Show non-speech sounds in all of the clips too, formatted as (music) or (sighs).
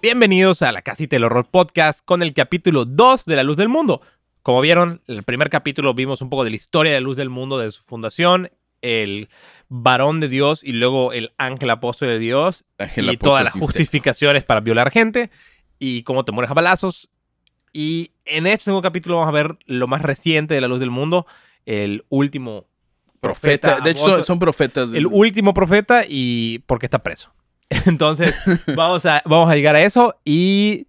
Bienvenidos a la Casita del Horror Podcast con el capítulo 2 de La Luz del Mundo. Como vieron, en el primer capítulo vimos un poco de la historia de la Luz del Mundo, de su fundación, el varón de Dios y luego el ángel apóstol de Dios Ángel y todas las justificaciones para violar gente y cómo te mueres a balazos. Y en este segundo capítulo vamos a ver lo más reciente de la Luz del Mundo, el último Profeta. De hecho, son, son profetas. el último profeta y porque está preso. (laughs) Entonces, vamos a, vamos a llegar a eso y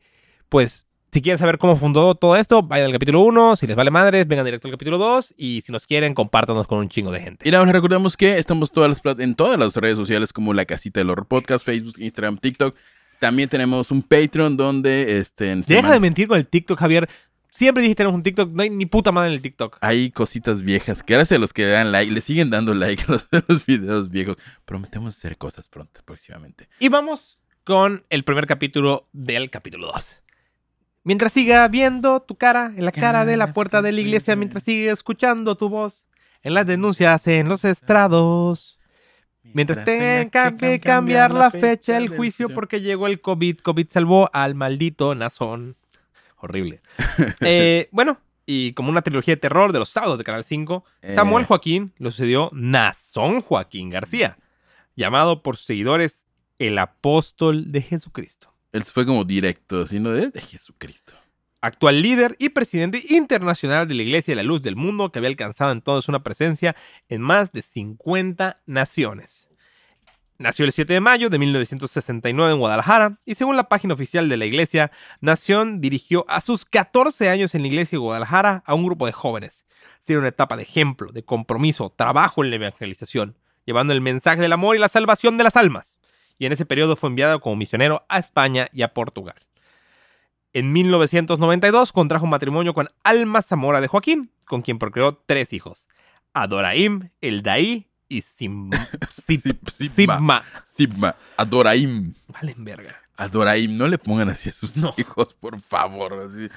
pues si quieren saber cómo fundó todo esto, vayan al capítulo 1, si les vale madres, vengan directo al capítulo 2 y si nos quieren, compártanos con un chingo de gente. Y nada, más recordamos que estamos todas las en todas las redes sociales como La Casita del Horror Podcast, Facebook, Instagram, TikTok. También tenemos un Patreon donde este, en Deja semana- de mentir con el TikTok, Javier. Siempre dijiste tenemos un TikTok, no hay ni puta madre en el TikTok. hay cositas viejas que gracias a los que dan like, le siguen dando like a los, (laughs) a los videos viejos. Prometemos hacer cosas pronto, próximamente. Y vamos con el primer capítulo del capítulo 2. Mientras siga viendo tu cara en la cara de la puerta de la iglesia, mientras siga escuchando tu voz en las denuncias en los estrados, mientras tenga que cambiar la fecha del juicio porque llegó el COVID, COVID salvó al maldito Nazón. Horrible. (laughs) Eh, bueno, y como una trilogía de terror de los sábados de Canal 5, Samuel Eh. Joaquín lo sucedió Nazón Joaquín García, llamado por sus seguidores el apóstol de Jesucristo. Él fue como directo, así, ¿no? De, de Jesucristo. Actual líder y presidente internacional de la Iglesia de la Luz del Mundo, que había alcanzado entonces una presencia en más de 50 naciones. Nació el 7 de mayo de 1969 en Guadalajara y según la página oficial de la iglesia, Nación dirigió a sus 14 años en la iglesia de Guadalajara a un grupo de jóvenes. Tiene una etapa de ejemplo, de compromiso, trabajo en la evangelización, llevando el mensaje del amor y la salvación de las almas. Y en ese periodo fue enviado como misionero a España y a Portugal. En 1992 contrajo matrimonio con Alma Zamora de Joaquín, con quien procreó tres hijos: Adoraim, Eldaí y Sim-. (laughs) Sibma. Sibma, Adoraim. Valen verga. Adoraim, no le pongan así a sus No. hijos, por favor. Así.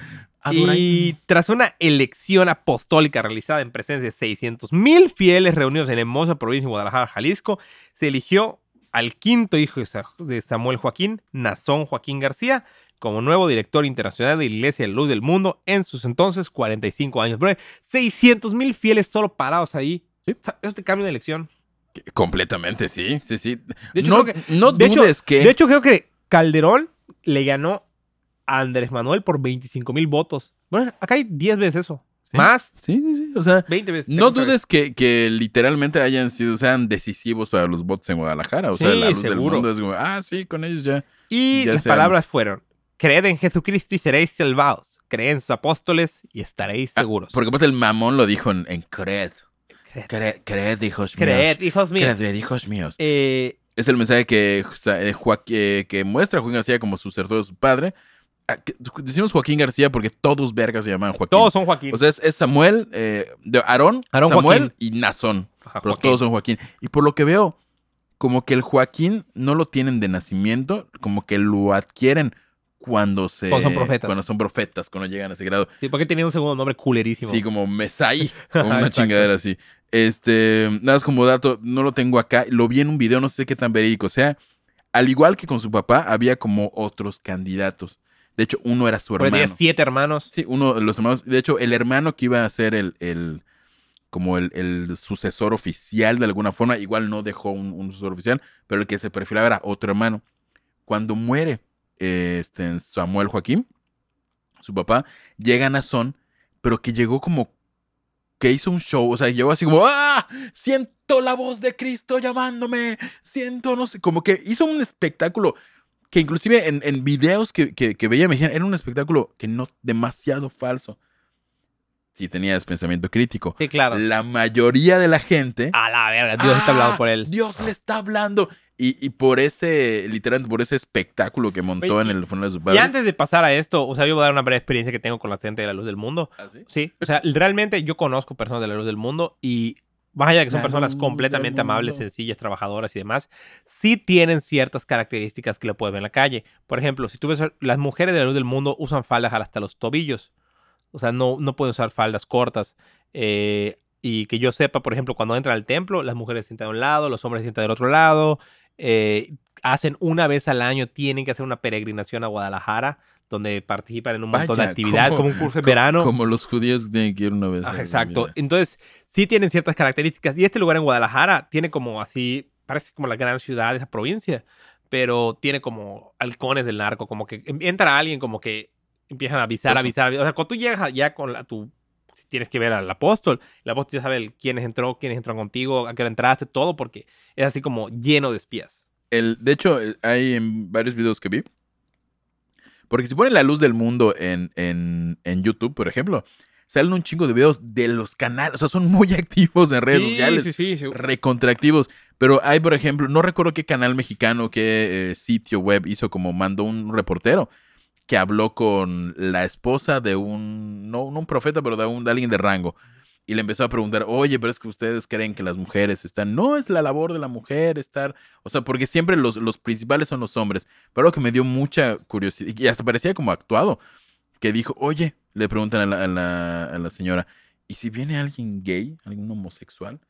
Y tras una elección apostólica realizada en presencia de 600 mil fieles reunidos en hermosa provincia de Guadalajara, Jalisco, se eligió al quinto hijo de Sa- de Samuel Joaquín, Nazón Joaquín García, como nuevo director internacional de la Iglesia de Luz del Mundo en sus entonces 45 años. Bro, 600 mil fieles solo parados ahí. Sí. O sea, Eso te cambia de elección. Completamente, sí, sí, sí. De hecho, no creo que- no de hecho- dudes que... De hecho, creo que Calderón le ganó a Andrés Manuel por 25 mil votos. Bueno, acá hay 10 veces eso. Sí. Más, Sí, sí, sí. O sea, 20 veces. no 30 veces. dudes que, que literalmente hayan sido, sean decisivos para los votos en Guadalajara. O sea, Sí, la luz del seguro. mundo es como, ah, sí, con ellos ya. Y Ya las sean- palabras fueron: Creed en Jesucristo y seréis salvados. Creed en sus apóstoles y estaréis Ah, seguros. porque aparte el mamón lo dijo en, en creed. Creed, Creed, creed, hijos Creed, míos. hijos míos. Creed, hijos míos. Eh, Es el mensaje que, sea, eh, que muestra a Joaquín García como sucesor de su padre. Ah, que- Decimos Joaquín García porque todos vergas se llaman Joaquín. todos son Joaquín. O sea, es, es Samuel, eh, de Aarón, Aarón Samuel Joaquín. y Nazón. Ajá, Pero todos son Joaquín. Y por lo que veo, como que el Joaquín no lo tienen de nacimiento, como que lo adquieren cuando se... Cuando son profetas. Cuando son profetas, cuando llegan a ese grado. Sí, porque tenía un segundo nombre culerísimo. Sí, como Mesai, (laughs) como una chingadera así. Este, nada más como dato, no lo tengo acá, lo vi en un video, no sé qué tan verídico sea. Al igual que con su papá, había como otros candidatos. De hecho, uno era su hermano. tenía siete hermanos. Sí, uno de los hermanos. De hecho, el hermano que iba a ser el, el como el, el sucesor oficial de alguna forma, igual no dejó un, un sucesor oficial, pero el que se perfilaba era otro hermano. Cuando muere este, Samuel Joaquín, su papá, llega Nazón, pero que llegó como que hizo un show, o sea, llegó así como, ¡ah! Siento la voz de Cristo llamándome, siento, no sé, como que hizo un espectáculo que inclusive en, en videos que, que, que veía me dijeron, era un espectáculo que no demasiado falso. Si tenías pensamiento crítico. Sí, claro. La mayoría de la gente... A la verga, Dios está hablando "Ah, por él. Dios le está hablando. Y, y por ese, literalmente, por ese espectáculo que montó Oye, en el funeral de su Y padre. antes de pasar a esto, o sea, yo voy a dar una breve experiencia que tengo con la gente de la luz del mundo. ¿Ah, sí? Sí, o sea, realmente yo conozco personas de la luz del mundo y más allá de que son La personas completamente amables, sencillas, trabajadoras y demás, sí tienen ciertas características que le puedes ver en la calle. Por ejemplo, si tú ves, las mujeres de la luz del mundo usan faldas hasta los tobillos. O sea, no, no pueden usar faldas cortas. Eh, y que yo sepa, por ejemplo, cuando entran al templo, las mujeres se sientan de un lado, los hombres se sientan del otro lado. Eh, hacen una vez al año, tienen que hacer una peregrinación a Guadalajara, donde participan en un montón de actividades, como- como un curso de verano. Como los judíos tienen que ir una vez. Ajá, a la exacto. Entonces, sí tienen ciertas características. Y este lugar en Guadalajara tiene como así, parece como la gran ciudad de esa provincia, pero tiene como halcones del narco, como que entra alguien, como que empiezan a avisar, Eso. avisar, avisar. O sea, cuando tú llegas ya con la, tu... Tienes que ver al apóstol. El apóstol ya sabe quiénes entró, quiénes entran contigo, a qué hora entraste, todo, porque es así como lleno de espías. El, de hecho, eh, hay en varios videos que vi. Porque si ponen la luz del mundo en, en, en YouTube, por ejemplo, salen un chingo de videos de los canales. O sea, son muy (laughs) activos en redes sí, sociales. Sí, sí, sí. recontraactivos. Pero hay, por ejemplo, no recuerdo qué canal mexicano, qué eh, sitio web hizo como mandó un reportero que habló con la esposa de un, no, un profeta, pero de, un, de alguien de rango. Y le empezó a preguntar, oye, pero es que ustedes creen que las mujeres están, no es la labor de la mujer estar, o sea, porque siempre los, los principales son los hombres. Pero algo que me dio mucha curiosidad, y hasta parecía como actuado, que dijo, oye, le preguntan a la, a la, a la señora, ¿y si viene alguien gay, algún homosexual?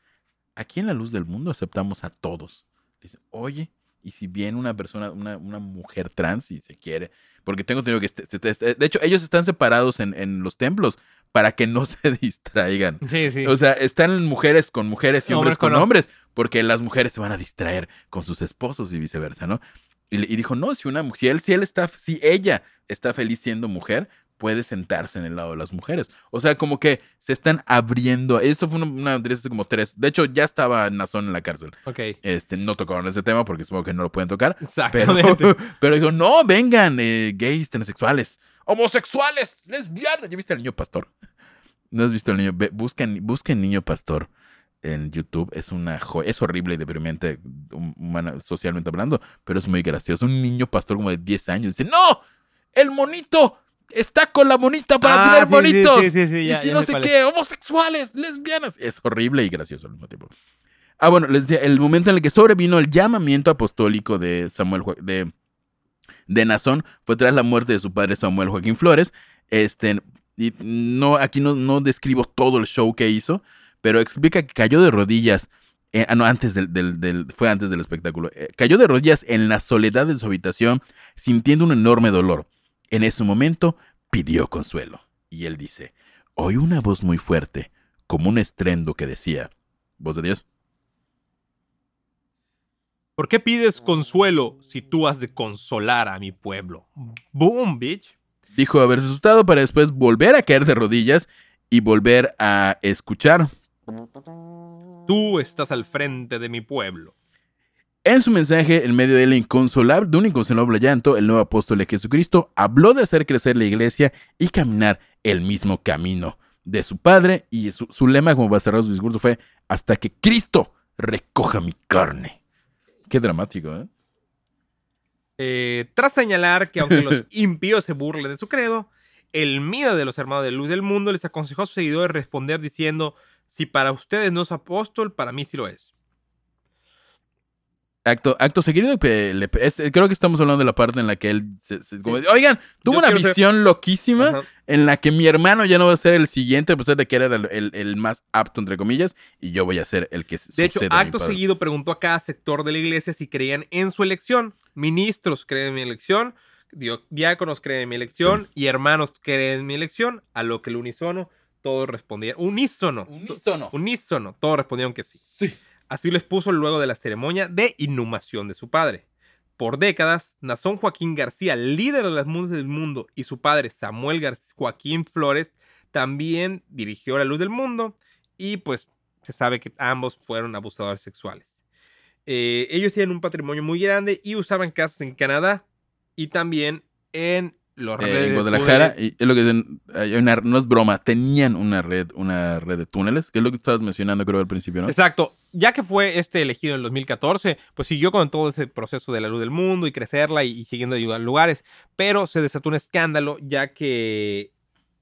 Aquí en la luz del mundo aceptamos a todos. Dice, oye, y si viene una persona, una, una mujer trans y se quiere, porque tengo entendido que, este- este- este- de hecho, ellos están separados en, en los templos para que no (laughs) se distraigan. Sí, sí. O sea, están mujeres con mujeres y hombres Hombres con con hombres, porque las mujeres se van a distraer con sus esposos y viceversa, ¿no? Y dijo, no, si una mujer, si él está, si ella está feliz siendo mujer, puede sentarse en el lado de las mujeres. O sea, como que se están abriendo. Esto fue una, noticia hace como tres. De hecho, ya estaba Nazón en la cárcel. ok. Este, no tocaron ese tema porque supongo que no lo pueden tocar. Pero, Exactamente. (laughs) pero dijo, no, vengan, eh, gays, transexuales, homosexuales, lesbianas. ¿Ya viste al niño pastor? ¿No has visto al niño? Ve, busquen, busquen niño pastor en YouTube. Es una jo- es horrible y deprimente humana, socialmente hablando, pero es muy gracioso. Un niño pastor como de 10 años dice, no, el monito está con la monita para Ah, tener sí, sí, bonitos. sí, sí, sí, y si ya no sé qué, homosexuales, lesbianas. Es horrible y gracioso al mismo tiempo. Ah, bueno, les decía, el momento en el que sobrevino el llamamiento apostólico de Samuel de, de Nazón fue tras la muerte de su padre Samuel Joaquín Flores. Este, y no, aquí no, no describo todo el show que hizo, pero explica que cayó de rodillas. eh, ah, no, antes del, del- del- fue antes del espectáculo. Eh, cayó de rodillas en la soledad de su habitación, sintiendo un enorme dolor. En ese momento pidió consuelo. Y él dice, oí una voz muy fuerte, como un estrendo que decía, ¿voz de Dios? ¿Por qué pides consuelo si tú has de consolar a mi pueblo? Boom, bitch. Dijo haberse asustado para después volver a caer de rodillas y volver a escuchar. Tú estás al frente de mi pueblo. En su mensaje, en medio del inconsolable, de un inconsolable llanto, el nuevo apóstol de Jesucristo habló de hacer crecer la iglesia y caminar el mismo camino de su padre. Y su, su lema, como va a cerrar su discurso, fue: Hasta que Cristo recoja mi carne. Qué dramático, ¿eh? Eh, tras señalar que aunque los (laughs) impíos se burlen de su credo, el miedo de los hermanos de luz del mundo les aconsejó a sus seguidores responder diciendo, si para ustedes no es apóstol, para mí sí lo es. Acto, acto seguido, le- es- creo que estamos hablando de la parte en la que él, se- se- como oigan, tuvo Yo una quiero ser- visión loquísima Ajá. en la que mi hermano ya no va a ser el siguiente, a pesar de que era el, el- el más apto, entre comillas, y yo voy a ser el que De hecho, acto seguido preguntó a cada sector de la iglesia si creían en su elección. Ministros creen en mi elección, diáconos creen en mi elección y hermanos creen en mi elección, a lo que el unísono todos respondieron. Unísono. Unísono. Unísono. Todos respondieron que sí. Sí. Así les puso luego de la ceremonia de inhumación de su padre. Por décadas, Nazón Joaquín García, líder de las mundos del mundo, y su padre Samuel Gar- Joaquín Flores también dirigió La Luz del Mundo y pues se sabe que ambos fueron abusadores sexuales. Eh, ellos tienen un patrimonio muy grande y usaban casas en Canadá y también en los eh, redes en Guadalajara, y es lo que dicen, hay una- no es broma, tenían una red, una red de túneles, que es lo que estabas mencionando creo al principio, ¿no? Exacto. Ya que fue este elegido en el 2014, pues siguió con todo ese proceso de la luz del mundo y crecerla y, y siguiendo a lugares. Pero se desató un escándalo ya que,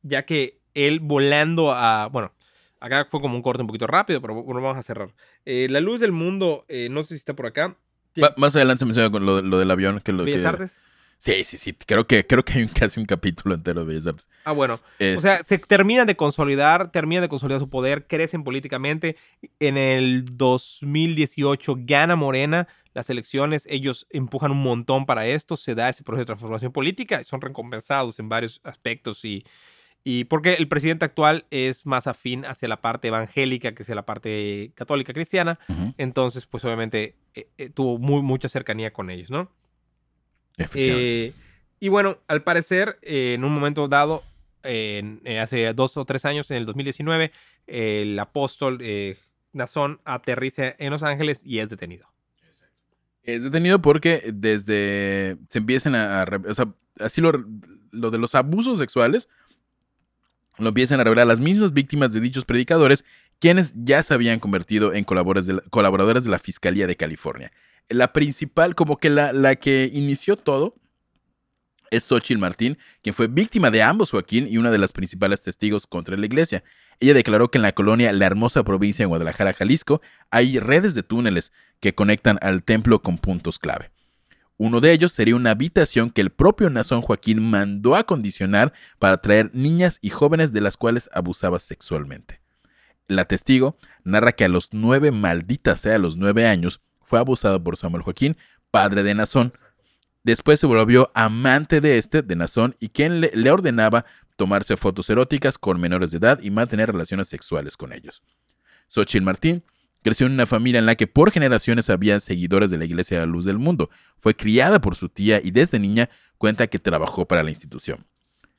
ya que él volando a, bueno, acá fue como un corte un poquito rápido, pero bueno, vamos a cerrar. Eh, la luz del mundo, eh, no sé si está por acá. Va- más adelante se menciona con lo, lo del avión, que lo Bellas que... Artes. Sí, sí, sí, creo que, creo que hay un- casi un capítulo entero de Bellas Artes. Ah, bueno. Es- O sea, se terminan de consolidar, terminan de consolidar su poder, crecen políticamente. En el 2018 gana Morena las elecciones, ellos empujan un montón para esto, se da ese proceso de transformación política, son recompensados en varios aspectos y, y porque el presidente actual es más afín hacia la parte evangélica que hacia la parte católica cristiana, Ujú, entonces pues obviamente eh, eh, tuvo muy, mucha cercanía con ellos, ¿no? Eh, y bueno, al parecer, eh, en un momento dado, eh, en- hace dos o tres años, en el 2019, el apóstol eh, Nazón aterriza en Los Ángeles y es detenido. Es detenido porque desde se empiezan a, a re- o sea, así lo, lo de los abusos sexuales lo empiezan a revelar las mismas víctimas de dichos predicadores, quienes ya se habían convertido en colaboradores de la, colaboradores de la Fiscalía de California. La principal, como que la, la que inició todo, es Xochitl Martín, quien fue víctima de ambos Joaquín y una de las principales testigos contra la iglesia. Ella declaró que en la colonia La Hermosa Provincia en Guadalajara, Jalisco, hay redes de túneles que conectan al templo con puntos clave. Uno de ellos sería una habitación que el propio Nazón Joaquín mandó a condicionar para atraer niñas y jóvenes de las cuales abusaba sexualmente. La testigo narra que a los nueve, maldita sea, a los nueve años, fue abusado por Samuel Joaquín, padre de Nazón. Después se volvió amante de este, de Nazón, y quien le, le ordenaba tomarse fotos eróticas con menores de edad y mantener relaciones sexuales con ellos. Xochitl Martín creció en una familia en la que por generaciones había seguidores de la Iglesia de la Luz del Mundo. Fue criada por su tía y desde niña cuenta que trabajó para la institución.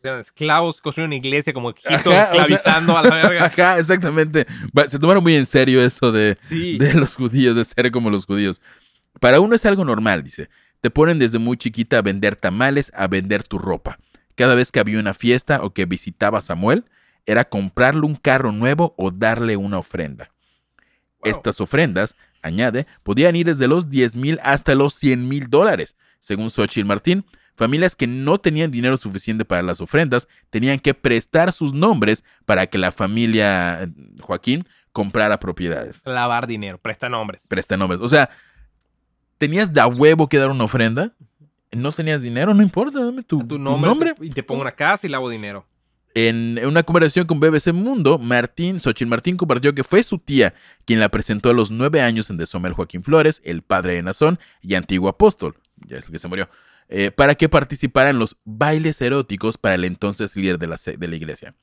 Eran esclavos, construyeron una iglesia como Egipto, Ajá, o sea- esclavizando a la verga. (laughs) Ajá, exactamente. Se tomaron muy en serio eso de, Sí. de los judíos, de ser como los judíos. Para uno es algo normal, dice. Te ponen desde muy chiquita a vender tamales, a vender tu ropa. Cada vez que había una fiesta o que visitaba a Samuel, era comprarle un carro nuevo o darle una ofrenda. Wow. Estas ofrendas, añade, podían ir desde los 10 mil hasta los 100 mil dólares. Según Xochitl Martín, familias que no tenían dinero suficiente para las ofrendas tenían que prestar sus nombres para que la familia eh, Joaquín comprara propiedades. Lavar dinero, presta nombres. Presta nombres. O sea, tenías de a huevo que dar una ofrenda. No tenías dinero, no importa, dame tu, Tu tu nombre, nombre. y te pongo una casa y lavo dinero. En una conversación con BBC Mundo, Martín, Xochitl Martín compartió que fue su tía quien la presentó a los nueve años en Desomel Joaquín Flores, el padre de Nazón y antiguo apóstol, ya es el que se murió, eh, para que participara en los bailes eróticos para el entonces líder de la, de la iglesia.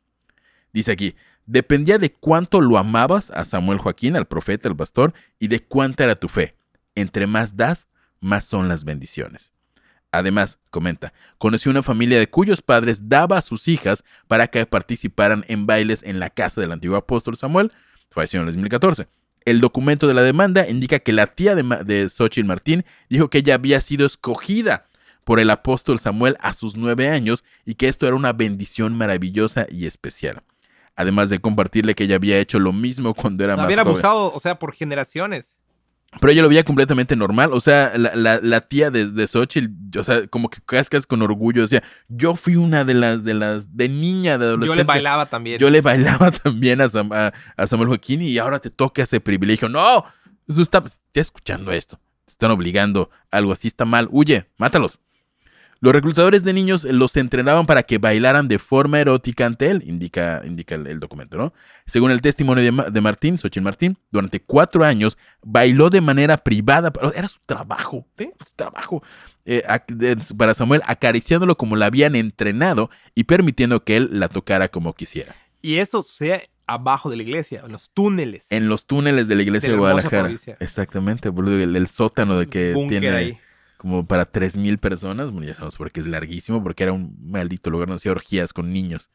Dice aquí, dependía de cuánto lo amabas a Samuel Joaquín, al profeta, al pastor, y de cuánta era tu fe. Entre más das, más son las bendiciones. Además, comenta, conoció una familia de cuyos padres daba a sus hijas para que participaran en bailes en la casa del antiguo apóstol Samuel, falleció en el 2014. El documento de la demanda indica que la tía de, Ma- Xochitl Martín dijo que ella había sido escogida por el apóstol Samuel a sus nueve años y que esto era una bendición maravillosa y especial. Además de compartirle que ella había hecho lo mismo cuando era La más habían joven. abusado, o sea, por generaciones. Pero ella lo veía completamente normal. O sea, la, la- la tía de, de Xochitl, o sea, como que cascas con orgullo. Decía, yo fui una de las, de las, de niña, de Yo adolescente. le bailaba también. Yo le bailaba (laughs) también a, Sam- a- a Samuel Joaquín y ahora te toca ese privilegio. No, eso está, está escuchando esto. Te están obligando. Algo así está mal. Huye, mátalos. Los reclutadores de niños los entrenaban para que bailaran de forma erótica ante él, indica, indica el, el documento, ¿no? Según el testimonio de, Ma- de Martín, Xochitl Martín, durante cuatro años bailó de manera privada, era su trabajo, ¿eh? Su trabajo. eh, para Samuel, acariciándolo como la habían entrenado y permitiendo que él la tocara como quisiera. Y eso sea abajo de la iglesia, en los túneles. En los túneles de la iglesia De la Guadalajara. provincia. Exactamente, boludo, el, el sótano de que Búnker tiene ahí. Como para 3.000 personas. Bueno, ya sabemos por qué es larguísimo, porque era un maldito lugar donde hacía orgías con niños.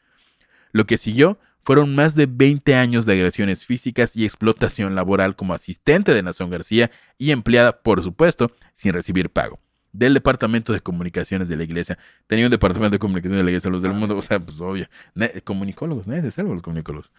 Lo que siguió fueron más de 20 años de agresiones físicas y explotación laboral como asistente de Nación García y empleada, por supuesto, sin recibir pago. del Departamento de Comunicaciones de la Iglesia. Tenía un Departamento de Comunicaciones de la Iglesia, los del mundo, o sea, pues obvio. Comunicólogos, nadie se salva los comunicólogos.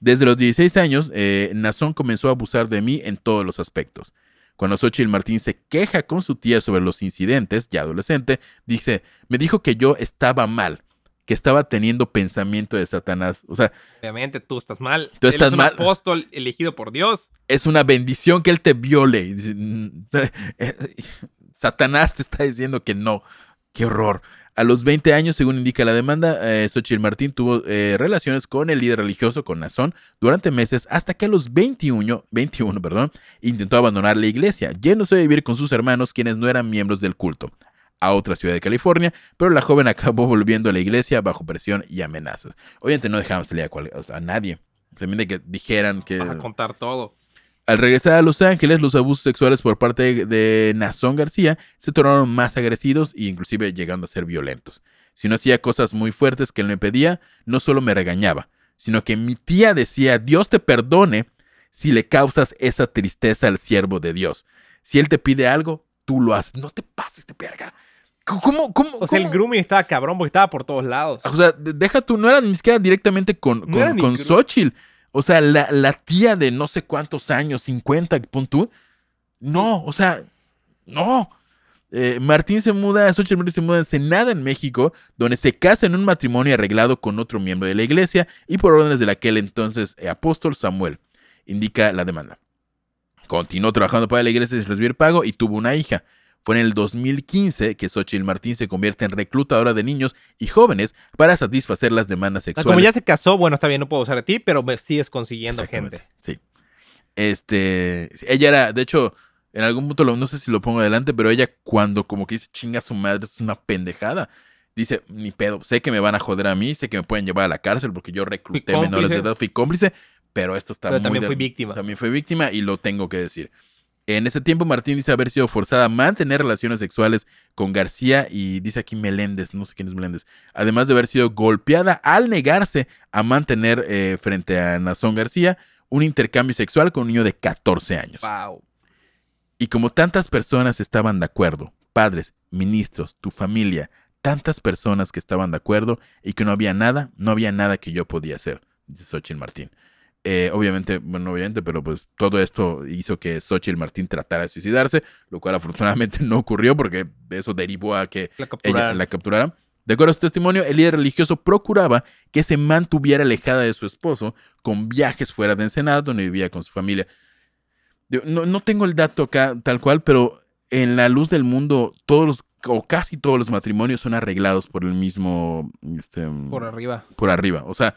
Desde los 16 años, eh, Nazón comenzó a abusar de mí en todos los aspectos. Cuando Xochitl Martín se queja con su tía sobre los incidentes, ya adolescente, dice, me dijo que yo estaba mal, que estaba teniendo pensamiento de Satanás. O sea, Obviamente tú estás mal. Tú Él estás es un mal. apóstol elegido por Dios. es una bendición que él te viole. "Mm, (laughs) Satanás te está diciendo que no. Qué horror. A los 20 años, según indica la demanda, eh, Xochitl Martín tuvo eh, relaciones con el líder religioso, con Nazón, durante meses, hasta que a los 21, 21 perdón, intentó abandonar la iglesia, yéndose a vivir con sus hermanos, quienes no eran miembros del culto, a otra ciudad de California, pero la joven acabó volviendo a la iglesia bajo presión y amenazas. Obviamente no dejaban salir a, nadie. También de que dijeran que... A contar todo. Al regresar a Los Ángeles, los abusos sexuales por parte de, Nazón García se tornaron más agresivos e inclusive llegando a ser violentos. Si no hacía cosas muy fuertes que él me pedía, no solo me regañaba, sino que mi tía decía, Dios te perdone si le causas esa tristeza al siervo de Dios. Si él te pide algo, tú lo haces. No te pases de verga. ¿Cómo? ¿Cómo? O sea, el grooming estaba cabrón porque estaba por todos lados. O sea, de- deja tú, no era ni siquiera directamente con, No con, con Xochitl. O sea, la, la tía de no sé cuántos años, 50, pon tú. No, o sea, no. Eh, Martín se muda, Xochitl Martín se muda a Ensenada, en México, donde se casa en un matrimonio arreglado con otro miembro de la iglesia y por órdenes del aquel entonces eh, apóstol Samuel, indica la demanda. Continuó trabajando para la iglesia sin recibir pago y tuvo una hija. Fue en el 2015 que Xochitl Martín se convierte en reclutadora de niños y jóvenes para satisfacer las demandas sea, sexuales. como ya se casó, bueno, está bien, no puedo usar de ti, pero me sigues consiguiendo gente. Sí. Este, ella era, de hecho, en algún punto, lo- no sé si lo pongo adelante, pero ella cuando como que dice chinga a su madre, es una pendejada. Dice, ni pedo, sé que me van a joder a mí, sé que me pueden llevar a la cárcel porque yo recluté Fui menores de edad, fui cómplice, pero esto está Pero muy... también de- fui víctima. También fue víctima y lo tengo que decir. En ese tiempo Martín dice haber sido forzada a mantener relaciones sexuales con García y dice aquí Meléndez, no sé quién es Meléndez, además de haber sido golpeada al negarse a mantener eh, frente a Nazón García un intercambio sexual con un niño de 14 años. Wow. Y como tantas personas estaban de acuerdo, padres, ministros, tu familia, tantas personas que estaban de acuerdo y que no había nada, no había nada que yo podía hacer, dice Xochitl Martín. Eh, obviamente, bueno, obviamente, pero pues todo esto hizo que Xochitl Martín tratara de suicidarse, lo cual afortunadamente no ocurrió porque eso derivó a que La ella la capturara. De acuerdo a su testimonio, el líder religioso procuraba que se mantuviera alejada de su esposo con viajes fuera de Ensenada, donde vivía con su familia. No, no tengo el dato acá tal cual, pero en la luz del mundo, todos los, o casi todos los matrimonios son arreglados por el mismo, este, Por arriba. por arriba. O sea,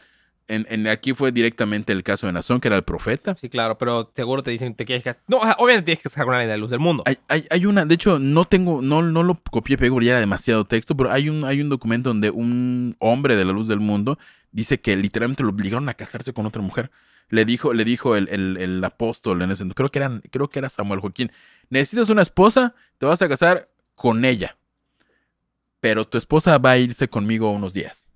en, en- aquí fue directamente el caso de Nazón, que era el profeta. Sí, claro, pero seguro te dicen te quieres casar. No, obviamente tienes que sacar con alguien de la luz del mundo. Hay, hay, hay una, de hecho, no tengo, no, no lo copié pego porque ya era demasiado texto, pero hay un, hay un documento donde un hombre de la luz del mundo dice que literalmente lo obligaron a casarse con otra mujer. Le dijo, le dijo el, el- el apóstol en ese entonces, creo que, eran, creo que era Samuel Joaquín, necesitas una esposa, te vas a casar con ella. Pero tu esposa va a irse conmigo unos días.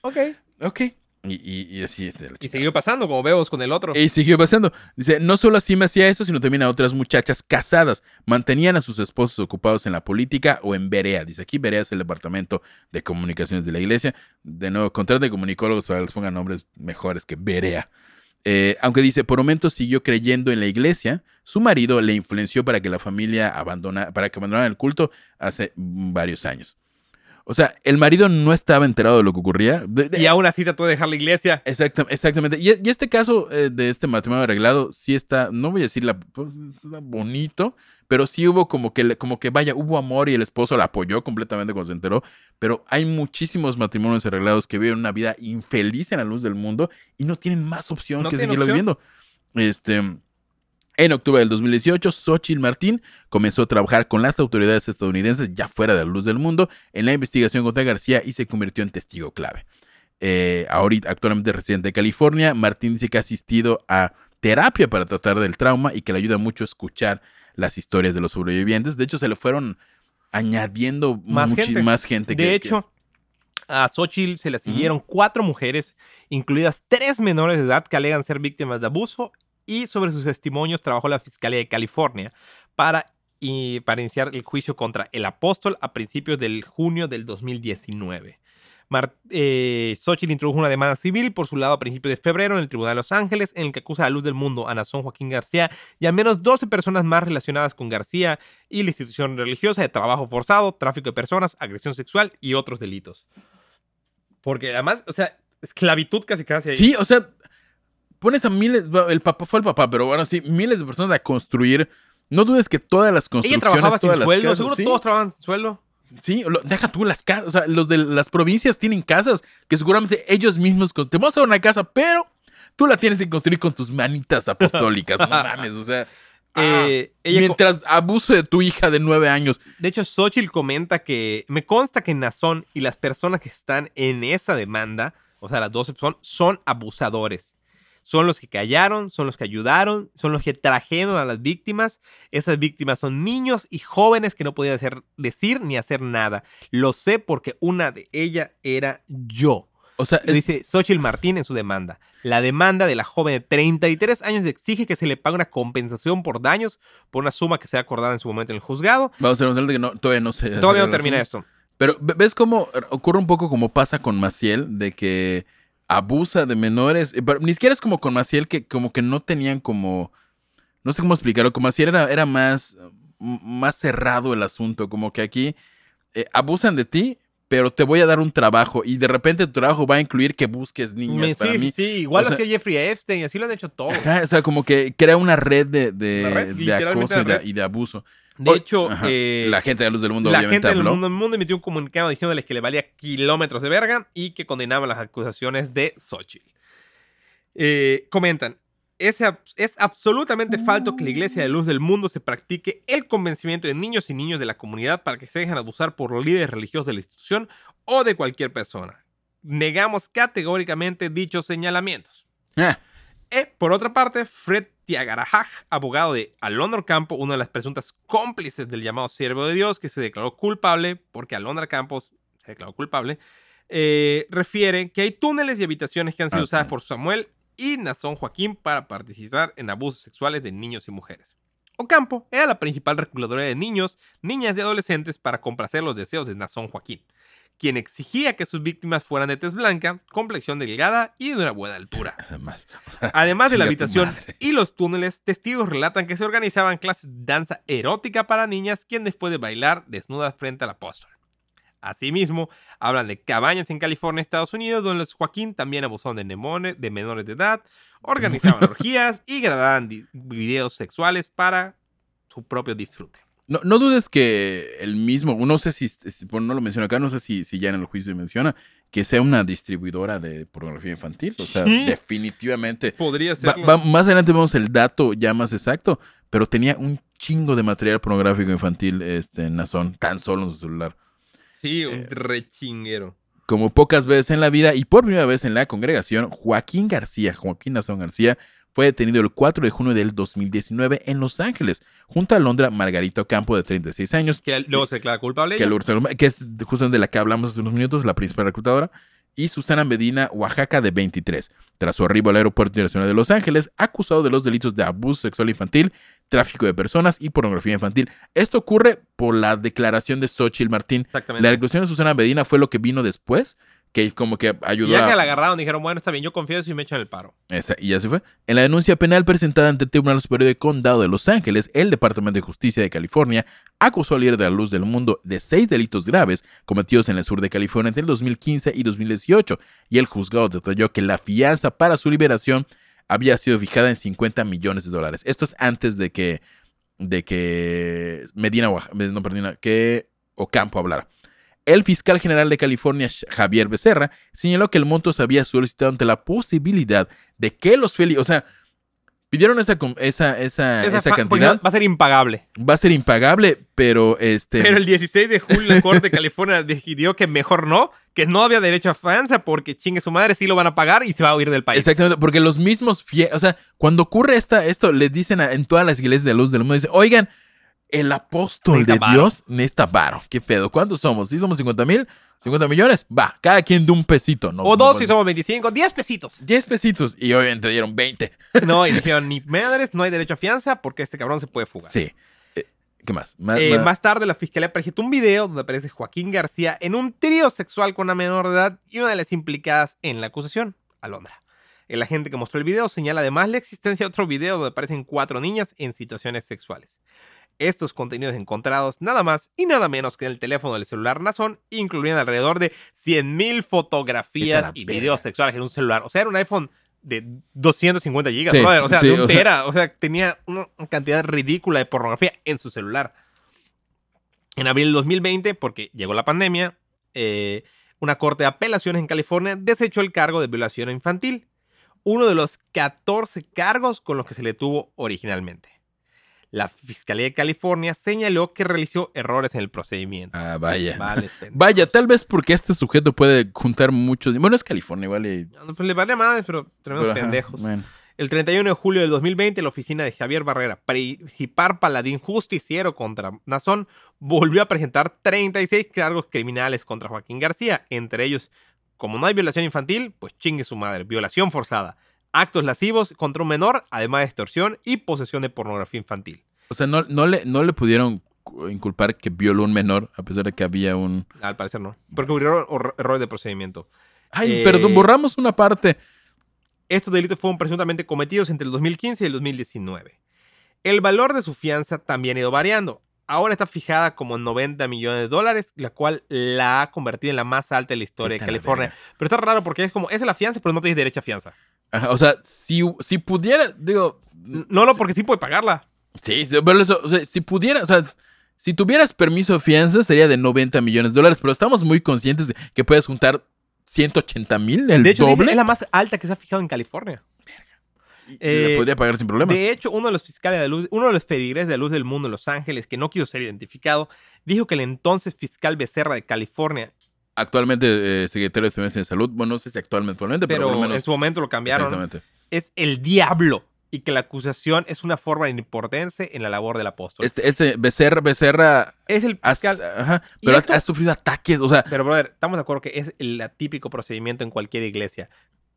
Ok. Ok. Y, y, y así es. de la Y siguió pasando, como vemos con el otro. Y siguió pasando. Dice, no solo así me hacía eso, sino también a otras muchachas casadas. Mantenían a sus esposos ocupados en la política o en Berea. Dice aquí, Berea es el departamento de comunicaciones de la iglesia. De nuevo, contrate comunicólogos para que les pongan nombres mejores que Berea. Eh, aunque dice, por momentos siguió creyendo en la iglesia, su marido le influenció para que la familia abandona, para que abandonara el culto hace varios años. O sea, el marido no estaba enterado de lo que ocurría. De- de- Y aún así trató de dejar la iglesia. Exacta- exactamente. Y, y este caso eh, de este matrimonio arreglado sí está, no voy a decir la, pues, está bonito, pero sí hubo como que, como que vaya, hubo amor y el esposo la apoyó completamente cuando se enteró. Pero hay muchísimos matrimonios arreglados que viven una vida infeliz en la luz del mundo y no tienen más opción No que seguirlo opción. viviendo. Este. En octubre del 2018, Xochitl Martín comenzó a trabajar con las autoridades estadounidenses ya fuera de la luz del mundo en la investigación contra García y se convirtió en testigo clave. Eh, ahorita, actualmente residente de California, Martín dice que ha asistido a terapia para tratar del trauma y que le ayuda mucho a escuchar las historias de los sobrevivientes. De hecho, se le fueron añadiendo Más gente. más gente. De que- hecho, a Xochitl se le siguieron cuatro mujeres, incluidas tres menores de edad que alegan ser víctimas de abuso, y sobre sus testimonios trabajó la Fiscalía de California para iniciar el juicio contra el apóstol a principios del junio del 2019. Mar eh, Xochitl introdujo una demanda civil por su lado a principios de febrero en el Tribunal de Los Ángeles, en el que acusa a la luz del mundo a Nazón Joaquín García y a menos 12 personas más relacionadas con García y la institución religiosa de trabajo forzado, tráfico de personas, agresión sexual y otros delitos. Porque además, o sea, esclavitud casi casi ahí. Sí, o sea, pones a miles, el papá fue el papá, pero bueno, sí, miles de personas a construir. No dudes que todas las Ella construcciones, trabajaba sin las sueldo, casas, seguro sí, todos trabajan sin sueldo. Sí, lo- deja tú las casas, o sea, los de las provincias tienen casas que seguramente ellos mismos, te vamos a una casa, pero tú la tienes que construir con tus manitas apostólicas, no (laughs) mames, o sea, ah, Eh, ella co- mientras abuso de tu hija de nueve años. De hecho, Xochitl comenta que me consta que Nazón y las personas que están en esa demanda, o sea, las 12 son, son abusadores. Son los que callaron, son los que ayudaron, son los que trajeron a las víctimas. Esas víctimas son niños y jóvenes que no podían hacer, decir ni hacer nada. Lo sé porque una de ellas era yo. O sea, es- Dice Xochitl Martín en su demanda. La demanda de la joven de 33 años exige que se le pague una compensación por daños por una suma que sea acordada en su momento en el juzgado. vamos a hacer que no, todavía no se... Todavía no termina esto. Pero ve- ves cómo ocurre un poco como pasa con Maciel, de que abusa de menores. eh, pero ni siquiera es como con Maciel, que como que no tenían como. No sé cómo explicarlo. Con Maciel era, era más, más cerrado el asunto. Como que aquí eh, abusan de ti, pero te voy a dar un trabajo. Y de repente tu trabajo va a incluir que busques niñas Me- para sí, mí. sí, sí, igual O lo sea- hacía Jeffrey Epstein, así lo han hecho todos. Ajá, o sea, como que crea una red de, de, red, acoso de, y de abuso. De hecho, eh, la gente de Luz del Mundo la gente del mundo, mundo emitió un comunicado diciéndoles que le valía kilómetros de verga y que condenaban las acusaciones de Xochitl. Eh, comentan, es, es absolutamente falso que la Iglesia de Luz del Mundo se practique el convencimiento de niños y niños de la comunidad para que se dejen abusar por los líderes religiosos de la institución o de cualquier persona. Negamos categóricamente dichos señalamientos. Ah, Eh, por otra parte, Fred Tiagarajaj, abogado de Alondra Campo, una de las presuntas cómplices del llamado siervo de Dios, que se declaró culpable porque Alondra Campos se declaró culpable, eh, refiere que hay túneles y habitaciones que han sido Ah, usadas sí. por Samuel y Nazón Joaquín para participar en abusos sexuales de niños y mujeres. Ocampo era la principal recluladora de niños, niñas y adolescentes para complacer los deseos de Nazón Joaquín, quien exigía que sus víctimas fueran de tez blanca, complexión delgada y de una buena altura. (laughs) además. Además de la habitación y los túneles, testigos relatan que se organizaban clases de danza erótica para niñas, quien después de bailar desnudas frente al apóstol. Asimismo, hablan de cabañas en California, Estados Unidos, donde los Joaquín también abusaban de, nemone- de menores de edad, organizaban (laughs) orgías y grababan videos sexuales para su propio disfrute. No, no dudes que el mismo, no sé si, si- bueno, no lo menciono acá, no sé si, si ya en el juicio se menciona, que sea una distribuidora de pornografía infantil. O sea, Sí. definitivamente. Podría ser. más adelante vemos el dato ya más exacto, pero tenía un chingo de material pornográfico infantil este, en Nazón, tan solo en su celular. Sí, eh, un rechinguero. Como pocas veces en la vida y por primera vez en la congregación, Joaquín García, Joaquín Nazón García, fue detenido el 4 de junio del 2019 en Los Ángeles, junto a Londra Margarita Ocampo, de 36 años, Que luego se declara culpable. que, ella. que es justamente de la que hablamos hace unos minutos, la principal reclutadora, y Susana Medina, Oaxaca, de 23, tras su arribo al Aeropuerto Internacional de Los Ángeles, acusado de los delitos de abuso sexual infantil, tráfico de personas y pornografía infantil. Esto ocurre por la declaración de Xochitl Martín. Exactamente. La declaración de Susana Medina fue lo que vino después, que como que Y ayudó ya a... que la agarraron, dijeron, bueno, está bien, yo confieso y me echan el paro. Esa, y ya se fue. En la denuncia penal presentada ante el Tribunal Superior de Condado de Los Ángeles, el Departamento de Justicia de California acusó al líder de la luz del mundo de seis delitos graves cometidos en el sur de California entre el 2015 y 2018, y el juzgado detalló que la fianza para su liberación había sido fijada en 50 millones de dólares. Esto es antes de que, de que Medina, no, perdón, que Ocampo hablara. El fiscal general de California, Javier Becerra, señaló que el monto se había solicitado ante la posibilidad de que los Feli, o sea, pidieron esa, esa, esa, porque cantidad, va a ser impagable. va a ser impagable, pero este... Pero el 16 de julio la Corte de California (laughs) decidió que mejor no, que no había derecho a fianza porque chingue su madre, sí lo van a pagar y se va a huir del país. Exactamente, porque los mismos o sea, cuando ocurre esta, esto, les dicen a- en todas las iglesias de luz del mundo, dicen, oigan, el apóstol de varo". Dios necesita varo. ¿Qué pedo? ¿Cuántos somos? ¿Sí somos 50 mil? ¿50 millones? Va, cada quien de un pesito. No, o dos si somos 25, 10 pesitos. 10 pesitos. Y obviamente dieron 20. (laughs) No, y (laughs) dijeron, ni madres, no hay derecho a fianza porque este cabrón se puede fugar. Sí. Eh, ¿Qué más? Ma- Eh, ma- más tarde, la fiscalía presentó un video donde aparece Joaquín García en un trío sexual con una menor de edad y una de las implicadas en la acusación, Alondra. El agente que mostró el video señala además la existencia de otro video donde aparecen cuatro niñas en situaciones sexuales. Estos contenidos encontrados, nada más y nada menos que en el teléfono del celular Nazón, incluían alrededor de 100.000 fotografías y videos sexuales en un celular. O sea, era un iPhone de 250 gigas, Sí, brother. O sea, sí, de un o sea- tera. O sea, tenía una cantidad ridícula de pornografía en su celular. En abril del 2020, porque llegó la pandemia, eh, una corte de apelaciones en California desechó el cargo de violación infantil, uno de los 14 cargos con los que se le tuvo originalmente. La Fiscalía de California señaló que realizó errores en el procedimiento. Ah, vaya. Vale. (laughs) Vaya, tal vez porque este sujeto puede juntar muchos. Bueno, es California, igual. y- No, pues le vale madre, pero tremendos pero, pendejos. El 31 de julio del 2020, la oficina de Javier Barrera, principal paladín justiciero contra Nazón, volvió a presentar 36 cargos criminales contra Joaquín García. Entre ellos, como no hay violación infantil, pues chingue su madre, violación forzada, actos lascivos contra un menor, además de extorsión y posesión de pornografía infantil. O sea, no, no, le, no le pudieron cu- inculpar que violó un menor, a pesar de que había un. Al parecer no, porque hubo error- errores de procedimiento. Ay, Eh, perdón, borramos una parte. Estos delitos fueron presuntamente cometidos entre el 2015 y el 2019. El valor de su fianza también ha ido variando. Ahora está fijada como en 90 millones de dólares, la cual la ha convertido en la más alta de la historia de California. Pero está raro porque es como, esa es la fianza, pero no tienes derecho a fianza. Ajá, o sea, si, si pudiera, digo. No, no, porque sí puede pagarla. Sí, sí, pero eso, o sea, si pudiera, o sea, si tuvieras permiso de fianza sería de 90 millones de dólares, pero estamos muy conscientes de que puedes juntar 180 mil, el De hecho, dice, doble. es la más alta que se ha fijado en California. Y eh, la podría pagar sin problemas. De hecho, uno de los fiscales de luz, uno de los feligreses de luz del mundo en Los Ángeles, que no quiso ser identificado, dijo que el entonces fiscal Becerra de California, Actualmente eh, secretario de Estudiantes de Salud, bueno, no sé si actualmente, pero, pero por lo menos. en su momento lo cambiaron, es el diablo y que la acusación es una forma importarse en la labor del apóstol. Este, ese Becerra, Becerra es el has- fiscal. ajá, ¿Y pero ha, esto? ha sufrido ataques, o sea, Pero, brother, estamos de acuerdo que es el típico procedimiento en cualquier iglesia.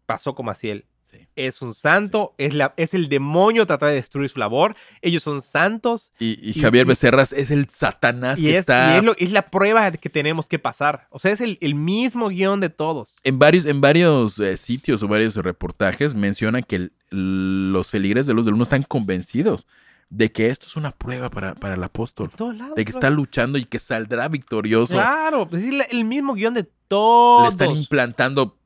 Pasó con Maciel. Sí. Es un santo, es, la, es el demonio tratar de destruir su labor. Ellos son santos y, Javier y- Becerras es el Satanás y que es, está y es, lo- es la prueba que tenemos que pasar. O sea, es el, el mismo guion de todos. en varios, en varios eh, sitios o varios reportajes mencionan que el- los feligreses de luz del mundo están convencidos de que esto es una prueba para, para el apóstol. Lados. De que está luchando y que saldrá victorioso. Claro, pues es el mismo guion de todos. Le están implantando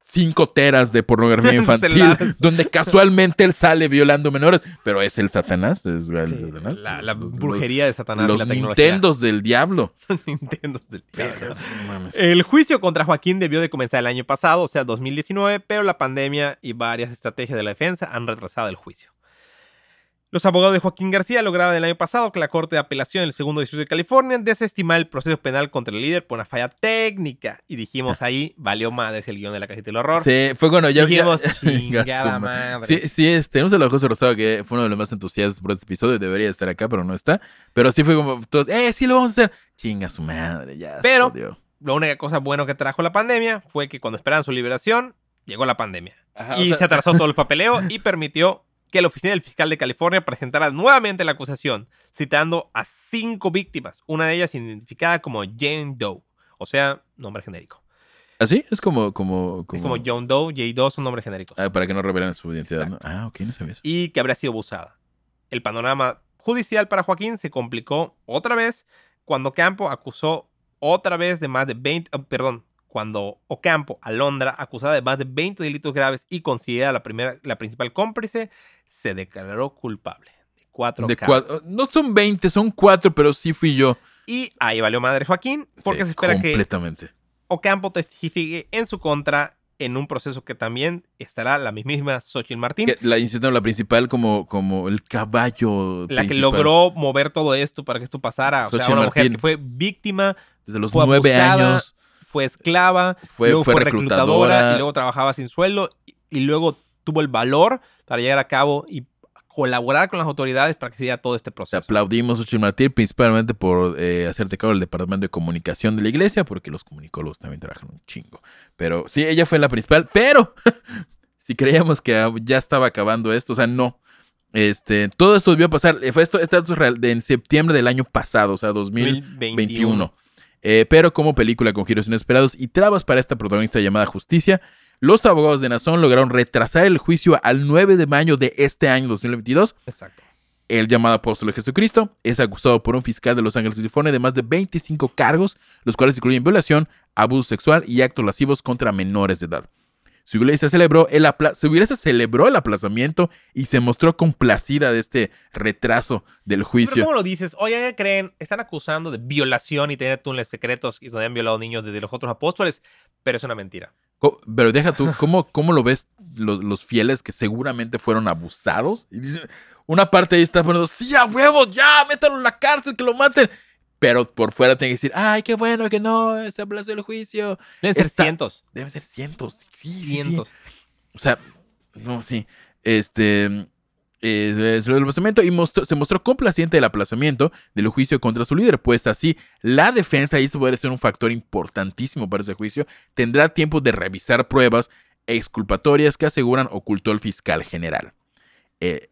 cinco teras de pornografía (laughs) infantil, donde casualmente él sale violando menores, pero es el Satanás, es el Sí, Satanás. la, la Los- brujería de Satanás Los y la. Nintendos del diablo. (laughs) Nintendos del diablo. El juicio contra Joaquín debió de comenzar el año pasado, o sea, 2019, pero la pandemia y varias estrategias de la defensa han retrasado el juicio. Los abogados de Joaquín García lograron el año pasado que la Corte de Apelación del Segundo Distrito de California desestimara el proceso penal contra el líder por una falla técnica. Y dijimos ahí, valió madres el guion de la casita del horror. Sí, fue cuando ya... dijimos, (laughs) ya- chingada madre. Sí, sí, este, tenemos a José Rosado, que fue uno de los más entusiastas por este episodio, debería estar acá, pero no está. Pero sí fue como, todos, eh, sí lo vamos a hacer. Chinga su madre, ya. se Pero-. La única cosa buena que trajo la pandemia fue que cuando esperaban su liberación, llegó la pandemia. Ajá, o y sea, se atrasó todo el (laughs) papeleo y permitió que la oficina del fiscal de California presentara nuevamente la acusación, citando a cinco víctimas, una de ellas identificada como Jane Doe, o sea, nombre genérico. ¿Así? Es como, como, como... Es como John Doe, J. Doe son nombres genéricos. Ah, para que no revelen su identidad. Ah, ok, no sabía eso. Y que habría sido abusada. El panorama judicial para Joaquín se complicó otra vez cuando Campo acusó otra vez de más de 20, ah, perdón, cuando Ocampo, Alondra, acusada de más de 20 delitos graves y considerada la, primera, la principal cómplice, se declaró culpable de cuatro De cargos. cua- No son 20, son 4, pero sí fui yo. Y ahí valió madre Joaquín, porque Sí, se espera que Completamente. Ocampo testifique en su contra en un proceso que también estará la mismísima Xochitl Martín, Que La la principal como, como el caballo la que principal. logró mover todo esto para que esto pasara. O sea, Xochitl una mujer Martín. que fue víctima, Desde los nueve abusada, años fue esclava, fue, luego fue fue, reclutadora. reclutadora, y luego trabajaba sin sueldo y, y luego tuvo el valor para llegar a cabo y colaborar con las autoridades para que se diera todo este Te proceso. aplaudimos, Xochitl Martín, principalmente por eh, hacerte cargo del departamento de comunicación de la iglesia, porque los comunicólogos también trabajan un chingo. Pero sí, ella fue la principal, pero (laughs) si creíamos que ya estaba acabando esto, o sea, no. Este, todo esto debió pasar. eh, Fue esto, este dato es real de en septiembre del año pasado, o sea, 2021. 2021. Eh, pero como película con giros inesperados y trabas para esta protagonista llamada Justicia, los abogados de Nazón lograron retrasar el juicio al 9 de mayo de este año 2022. Exacto. El llamado apóstol de Jesucristo es acusado por un fiscal de Los Ángeles, California, de más de 25 cargos, los cuales incluyen violación, abuso sexual y actos lascivos contra menores de edad. Su iglesia celebró el, apla- su iglesia celebró el aplazamiento y se mostró complacida de este retraso del Pero juicio. ¿cómo lo dices? Oye, ¿qué creen? Están acusando de violación y tener túneles secretos y se habían violado niños desde los otros apóstoles, pero es una mentira. Pero deja tú, ¿cómo, cómo lo ves los, los fieles que seguramente fueron abusados? Y dicen, una parte ahí está poniendo, sí, a huevo, ya, métanlo en la cárcel, que lo maten. Pero por fuera tiene que decir, ay, qué bueno que no, se aplazó el juicio. Deben ser cientos. Deben ser cientos, sí. Cientos. O sea, no, sí. Este. eh, del aplazamiento y mostró- se mostró complaciente del aplazamiento del juicio contra su líder, pues así la defensa, y esto puede ser un factor importantísimo para ese juicio, tendrá tiempo de revisar pruebas exculpatorias que aseguran ocultó el fiscal general. Eh,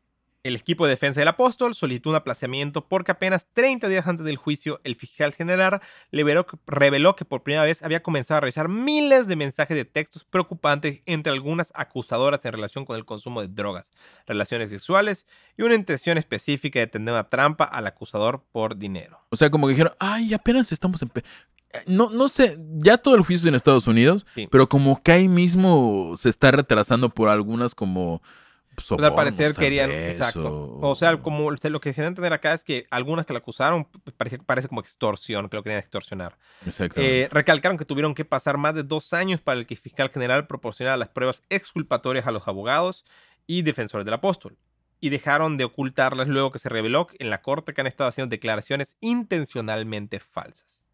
El equipo de defensa del apóstol solicitó un aplazamiento porque apenas 30 días antes del juicio, el fiscal general reveló que, reveló que por primera vez había comenzado a revisar miles de mensajes de textos preocupantes entre algunas acusadoras en relación con el consumo de drogas, relaciones sexuales y una intención específica de tender una trampa al acusador por dinero. o sea, como que dijeron, ay, apenas estamos en... No, no sé, ya todo el juicio es en Estados Unidos, Sí. pero como que ahí mismo se está retrasando por algunas como... Pues al sobornos, parecer querían, exacto. o- sea, como o sea, lo que a entender acá es que algunas que la acusaron parece, parece como extorsión, que lo querían extorsionar. Eh, recalcaron que tuvieron que pasar más de dos años para el que el fiscal general proporcionara las pruebas exculpatorias a los abogados y defensores del apóstol. Y dejaron de ocultarlas luego que se reveló en la corte que han estado haciendo declaraciones intencionalmente falsas.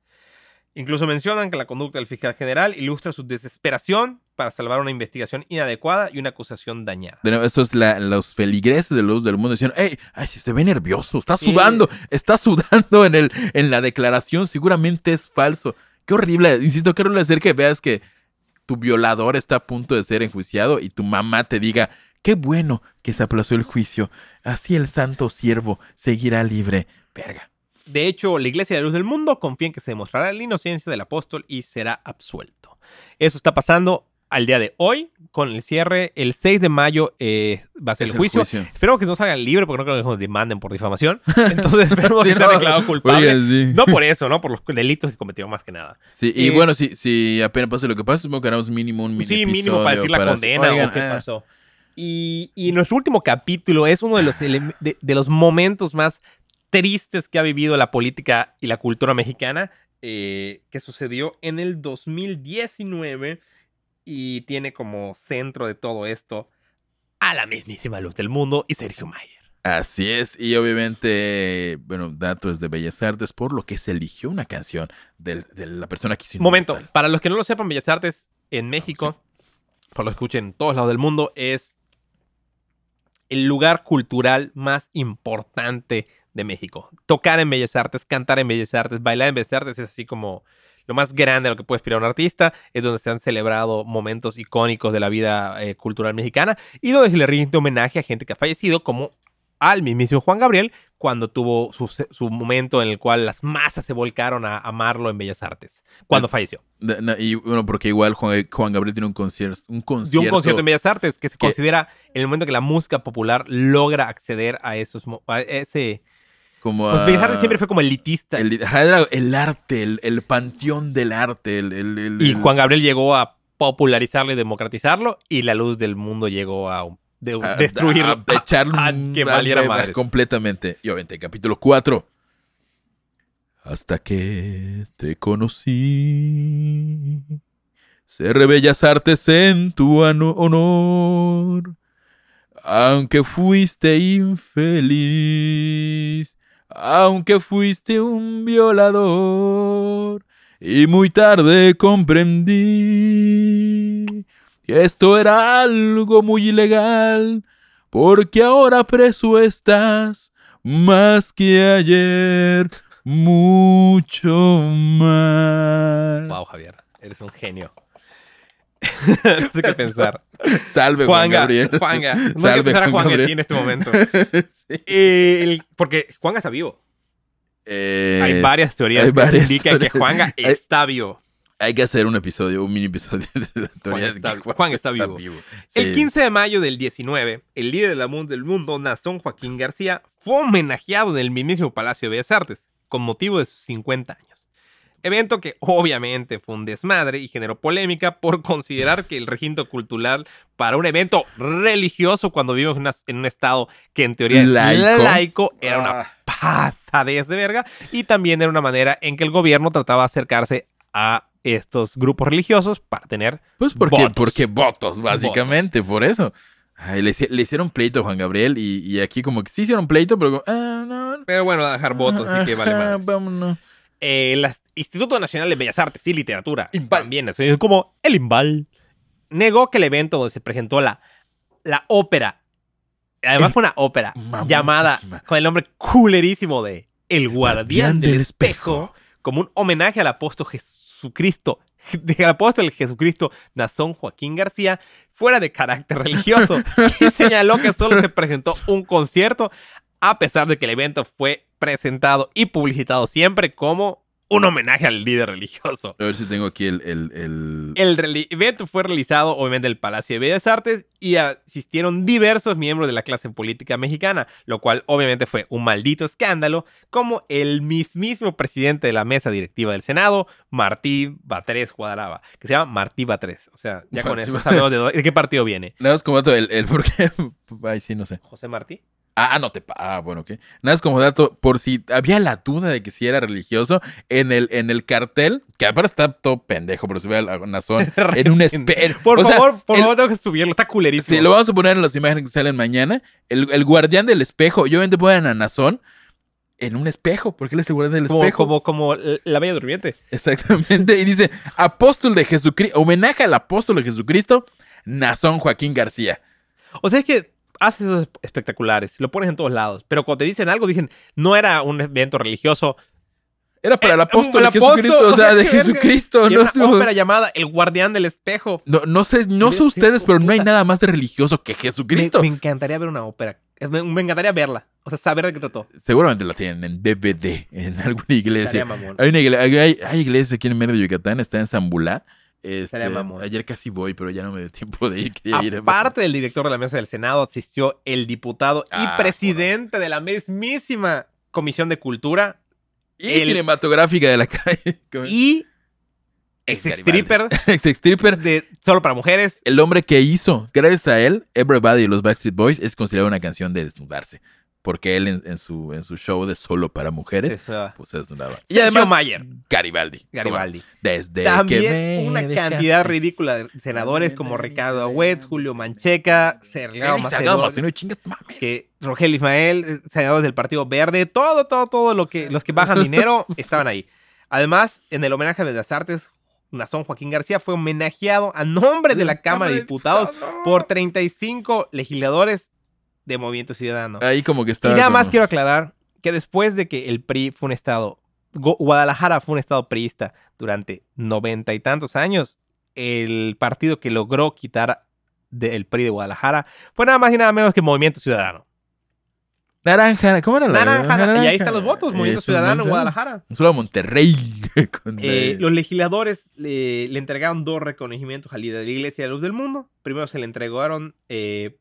Incluso mencionan que la conducta del fiscal general ilustra su desesperación para salvar una investigación inadecuada y una acusación dañada. De nuevo, esto es la- los feligreses de luz del mundo diciendo, hey, ay, si se ve nervioso, está Sí. sudando, está sudando en, el, en la declaración, seguramente es falso. Qué horrible, insisto, qué horrible hacer que veas que tu violador está a punto de ser enjuiciado y tu mamá te diga, qué bueno que se aplazó el juicio, así el santo siervo seguirá libre. Verga. De hecho, la Iglesia de la Luz del Mundo confía en que se demostrará la inocencia del apóstol y será absuelto. Eso está pasando al día de hoy, con el cierre. El 6 de mayo eh, va a ser el el juicio. juicio. Espero que no salgan libres porque no creo que nos demanden por difamación. (laughs) Entonces esperemos Sí, que sea no. declarado culpable. Sí. No por eso, ¿no? Por los delitos que cometió más que nada. Sí, y Eh, bueno, si, si apenas pase lo que pase, supongo que haremos mínimo un mini sí, mínimo para decir la para- condena Oigan, o qué ah, pasó. Y, y nuestro último capítulo es uno de los, (sighs) de, de los momentos más tristes que ha vivido la política y la cultura mexicana, eh, que sucedió en el 2019 y tiene como centro de todo esto a la mismísima luz del mundo y Sergio Mayer. Así es, y obviamente, bueno, datos de Bellas Artes, por lo que se eligió una canción de, la persona que hizo Momento, para los que no lo sepan, Bellas Artes en México, por los que escuchen en todos lados del mundo, es el lugar cultural más importante de México. Tocar en Bellas Artes, cantar en Bellas Artes, bailar en Bellas Artes es así como lo más grande a lo que puede aspirar un artista. Es donde se han celebrado momentos icónicos de la vida eh, cultural mexicana y donde se le rinde homenaje a gente que ha fallecido, como al mismísimo Juan Gabriel, cuando tuvo su, su momento en el cual las masas se volcaron a amarlo en Bellas Artes, cuando falleció. De- no, y bueno, porque igual Juan, Juan Gabriel tiene un concierto. Un dio concierto, un concierto en Bellas Artes que se que- considera el momento que la música popular logra acceder a esos a ese como pues a- siempre fue como elitista el, el arte, el, el panteón del arte. El, y Juan Gabriel llegó a popularizarlo y democratizarlo y la luz del mundo llegó a, un- de- a- destruirlo a- (laughs) a a- que valiera madres. completamente. Y obviamente, capítulo 4. Hasta que te conocí. Ser bellas artes en tu honor. Aunque fuiste infeliz. Aunque fuiste un violador. Y muy tarde comprendí que esto era algo muy ilegal. Porque ahora preso estás más que ayer. Mucho más. Wow, Javier, eres un genio. No sé qué pensar. Salve, Juan Gabriel. Juanga. No sé qué Salve, pensar a Juan Juan Gabriel. en este momento. (laughs) Sí. El- porque Juanga está vivo. Eh, Hay varias teorías hay que varias indican que. Juanga Hay- está vivo. Hay que hacer un episodio, un mini episodio de la teoría de está- que Juan está vivo. El Sí. 15 de mayo del 19, el líder de la mun- del mundo, Nazón Joaquín García, fue homenajeado en el mismísimo Palacio de Bellas Artes, con motivo de sus 50 años. Evento que obviamente fue un desmadre y generó polémica por (laughs) considerar que el recinto cultural para un evento religioso cuando vivimos en, una- en un estado que en teoría es Laico. laico, era una Ah. pasadez de verga y también era una manera en que el gobierno trataba de acercarse a estos grupos religiosos para tener Pues porque Votos. porque votos, básicamente, por eso. Ay, le, hici- le hicieron pleito a Juan Gabriel y, y aquí como que sí hicieron pleito, pero como, ah, no. pero bueno a dejar votos así que vale más vámonos. el Instituto Nacional de Bellas Artes y Literatura, Imbal. también es como el Imbal, negó que el evento donde se presentó la, la ópera, además fue una ópera llamada con el nombre culerísimo de El Guardián del, Espejo, como un homenaje al apóstol Jesucristo, (laughs) del apóstol Jesucristo Nazón Joaquín García, fuera de carácter religioso, (laughs) y señaló que solo se presentó un concierto, a pesar de que el evento fue presentado y publicitado siempre como un homenaje al líder religioso. A ver si tengo aquí el... el, el- El evento fue realizado obviamente en el Palacio de Bellas Artes y asistieron diversos miembros de la clase política mexicana, lo cual obviamente fue un maldito escándalo, como el mismísimo presidente de la mesa directiva del Senado, Martí Batres Guadaraba, que se llama Martí Batres. O sea, ya con eso sabemos de, dónde- de qué partido viene. Nada más como el, el por qué... (laughs) Ay, sí, no sé. José Martí. Ah, no te... pa- Ah, bueno, ok. Nada más como dato, por si había la duda de que si era religioso, en el, en el cartel, que aparte está todo pendejo, pero se ve a Nazón (laughs) en un espejo. Por favor, por favor, tengo que subirlo, está culerísimo. Sí, lo vamos a poner en las imágenes que salen mañana. El, el guardián del espejo. Y obviamente ponen a Nazón en un espejo, porque él es el guardián del como, espejo. como, como la Bella Durmiente. Exactamente. Y dice, apóstol de Jesucristo, homenaje al apóstol de Jesucristo, Nazón Joaquín García. O sea, es que haces esos espectaculares, lo pones en todos lados, pero cuando te dicen algo, dicen, no era un evento religioso, Era para el Eh, apóstol el de apóstol, Jesucristo, o sea, (laughs) de. Jesucristo. y No, una ópera llamada El Guardián del Espejo. no, no sé, no sé ustedes, pero no hay nada más de religioso que Me, Jesucristo. me encantaría ver una ópera. Me, me encantaría verla. O sea, saber de qué trató. Seguramente la tienen en DVD, en alguna iglesia. Hay, una igle- hay, hay- aquí en medio de Yucatán, está en Zambulá. Este, ayer casi voy, pero ya no me dio tiempo de ir. quería ir a- Aparte del director de la mesa del Senado, asistió el diputado Ah, y presidente de la mismísima Comisión de Cultura y el- cinematográfica de la calle. (laughs) y Ex stripper (laughs) Ex stripper. de solo para mujeres. El hombre que hizo, gracias a él, Everybody de los Backstreet Boys es considerado una canción de desnudarse. Porque él en, en su, en su show de solo para mujeres, Es, uh, pues se desnudaba. Y además, Mayer. Garibaldi. Garibaldi. ¿Cómo no? Desde que También me una dejaste. cantidad ridícula de senadores como Ricardo Agüet, Julio Mancheca, Sergio Macedonio, que Rogelio Ismael, eh, senadores del Partido Verde, todo, todo, todo lo que los que bajan dinero (laughs) estaban ahí. Además, en el homenaje a Bellas Artes, Nazón Joaquín García fue homenajeado a nombre de la Cámara de Diputados por 35 legisladores de Movimiento Ciudadano. Ahí como que está. Y nada más quiero aclarar que después de que el PRI fue un estado, Guadalajara fue un estado priista durante noventa y tantos años, el partido que logró quitar del PRI de Guadalajara fue nada más y nada menos que Movimiento Ciudadano. Naranja, ¿cómo era la Naranja, y ahí están los votos, Movimiento Ciudadano. Guadalajara. Solo a Monterrey. (laughs) con Eh, los legisladores le, le entregaron dos reconocimientos al líder de la Iglesia de la Luz del Mundo. Primero se le entregaron eh,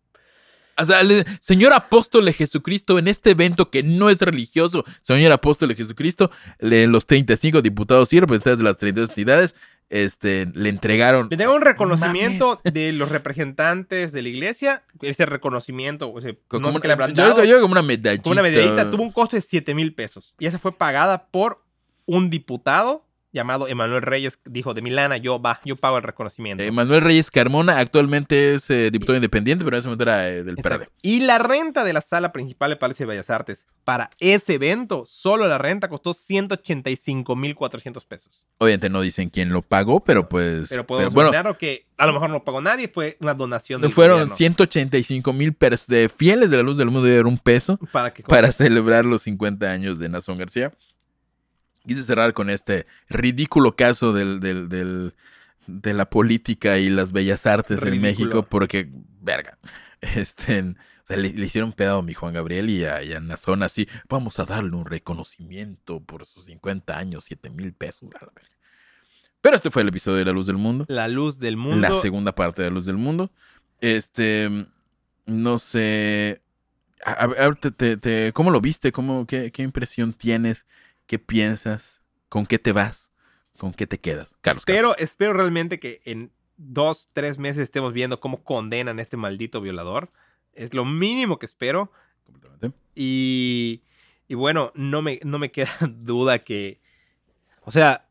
O sea, le- señor apóstol de Jesucristo, en este evento que no es religioso, señor apóstol de Jesucristo, le- los 35 diputados y representantes de las 32 entidades, este, le entregaron. Le tengo un reconocimiento de los representantes de la iglesia. Ese reconocimiento, o sea, como no sé una- le yo, yo como una medallita. como una medallita, tuvo un costo de 7 mil pesos. Y esa fue pagada por un diputado llamado Emanuel Reyes. Dijo, de Milana, yo va, yo pago el reconocimiento. Eh, Manuel Reyes Carmona actualmente es eh, diputado independiente, pero en ese momento era eh, del. PRD. Y la renta de la sala principal de Palacio de Bellas Artes para ese evento, solo la renta costó 185 mil 400 pesos. Obviamente no dicen quién lo pagó, pero pues. Pero podemos bueno, imaginar que a lo mejor no pagó nadie, fue una donación del fueron gobierno 185 mil de fieles de la luz del mundo de un peso para que para celebrar los 50 años de Nazón García. Quise cerrar con este ridículo caso del, del, del, de la política y las bellas artes en Ridículo. México porque, verga, (laughs) este, o sea, le, le hicieron pedo a mi Juan Gabriel y a, y a Nazón así, vamos a darle un reconocimiento por sus 50 años, 7 mil pesos. a la verga. Pero este fue el episodio de La Luz del Mundo. La luz del mundo. La segunda parte de La Luz del Mundo. Este, no sé, a- a ver, te- te- te- ¿cómo lo viste? ¿Cómo, qué, ¿Qué impresión tienes? ¿Qué piensas? ¿Con qué te vas? ¿Con qué te quedas? Carlos Espero, espero realmente que en dos, tres meses estemos viendo cómo condenan a este maldito violador. Es lo mínimo que espero. Completamente. Y, y bueno, no me, no me queda (laughs) duda que. O sea.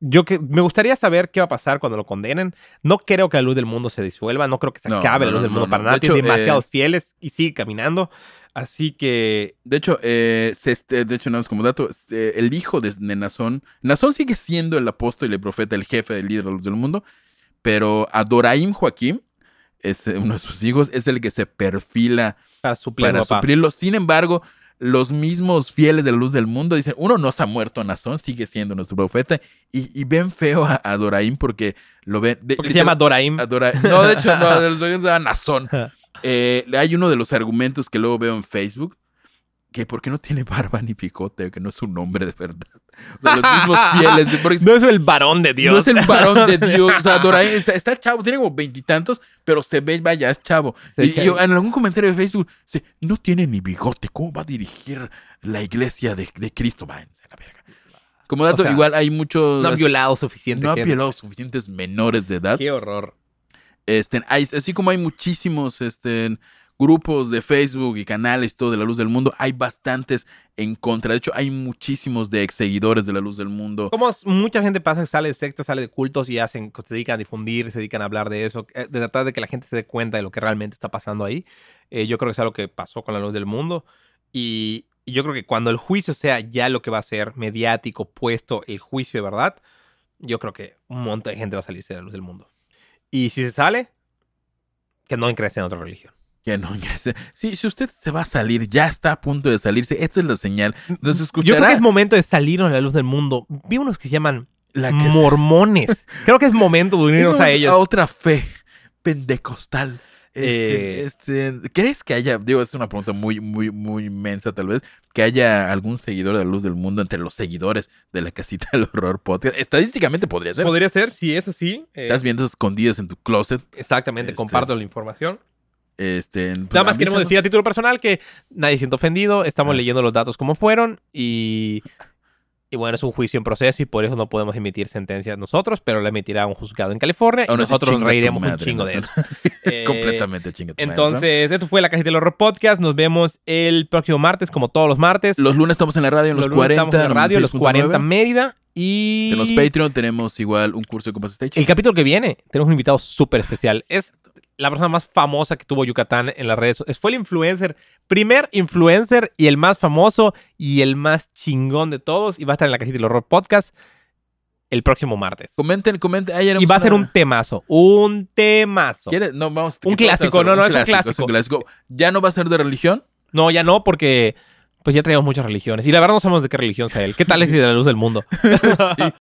Yo que me gustaría saber qué va a pasar cuando lo condenen. No creo que la luz del mundo se disuelva, no creo que se No, acabe no, la luz del mundo no, para nada. De Tiene hecho, demasiados eh, fieles y sigue caminando. Así que De hecho, eh, se este- de hecho, nada más como dato, el hijo de, de Nazón, Nazón sigue siendo el apóstol y el profeta, el jefe, el líder de los del mundo, pero Adoraim Joaquín, es uno de sus hijos, es el que se perfila para suplir suplirlo. Sin embargo, los mismos fieles de la luz del mundo dicen, uno no se ha muerto Nazón, sigue siendo nuestro profeta, y, y ven feo a, a Doraim porque lo ven... de- Porque se llama Doraim. Adora- No, de hecho, no, (laughs) de los se llama Nazón. (laughs) Eh, hay uno de los argumentos que luego veo en Facebook, que por qué no tiene barba ni picote, que no es un hombre de verdad. O sea, los mismos (laughs) fieles. de- porque No es el varón de Dios. no es el varón de (laughs) Dios. O sea, Doraim está, está chavo, tiene como veintitantos, pero se ve, vaya, es chavo. Se y, echa- y en algún comentario de Facebook, no tiene ni bigote, ¿cómo va a dirigir la iglesia de, de Cristo? Váyanse a la verga. Como dato, O sea, igual hay muchos... no ha violado suficiente no ha gente. violado suficientes menores de edad. Qué horror. Este, hay- así como hay muchísimos este, grupos de Facebook y canales todo de la luz del mundo, hay bastantes en contra. De hecho, hay muchísimos de ex seguidores de la luz del mundo. Como mucha gente pasa sale de sectas, sale de cultos y hacen, se dedican a difundir, se dedican a hablar de eso, eh, de tratar de que la gente se dé cuenta de lo que realmente está pasando ahí. Eh, yo creo que es algo que pasó con la luz del mundo. Y, y yo creo que cuando el juicio sea ya lo que va a ser mediático, puesto el juicio de verdad, yo creo que un montón de gente va a salirse de la luz del mundo. Y si se sale, que no ingrese en otra religión. Que no ingrese. Sí, si usted se va a salir, ya está a punto de salirse, esta es la señal. Entonces Yo creo escuchará que es momento de salirnos de la luz del mundo. Vi unos que se llaman la que mormones. Creo que es momento de (laughs) unirnos a ellos. otra fe pentecostal. Este, Eh. este, ¿Crees que haya, digo, es una pregunta muy, muy, muy inmensa tal vez, que haya algún seguidor de la luz del mundo entre los seguidores de la casita del horror podcast? Estadísticamente podría ser. Podría ser, si es así. eh, Estás viendo escondidas en tu closet. exactamente, Este- comparto la información. Este, pues, Nada más queremos decir a título personal que nadie siente ofendido. Estamos leyendo los datos como fueron y, y bueno, es un juicio en proceso y por eso no podemos emitir sentencias nosotros, pero la emitirá un juzgado en California y nosotros reiremos un chingo de eso. (laughs) Eh, Completamente ¿no? Entonces, esto fue la Cajita del Horror Podcast. Nos vemos el próximo martes, como todos los martes. Los lunes estamos en la radio, en los, lunes 40. estamos en la radio, los 40 96.9. Mérida. Y En los Patreon tenemos igual un curso de Compass Stage. el capítulo que viene, tenemos un invitado súper especial. Es la persona más famosa que tuvo Yucatán en las redes. Es- Fue el influencer, primer influencer y el más famoso y el más chingón de todos. Y va a estar en la Cajita del Horror Podcast el próximo martes. Comenten, comenten. Y va a ser una- un temazo. Un temazo. ¿Quieres? No, vamos. Un ¿qué clásico, no, no, es un clásico. Es un clásico. ¿Ya no va a ser de religión? No, ya no, porque pues ya traíamos muchas religiones. Y la verdad no sabemos de qué religión sea él. ¿Qué tal es de la luz del mundo? (laughs) sí.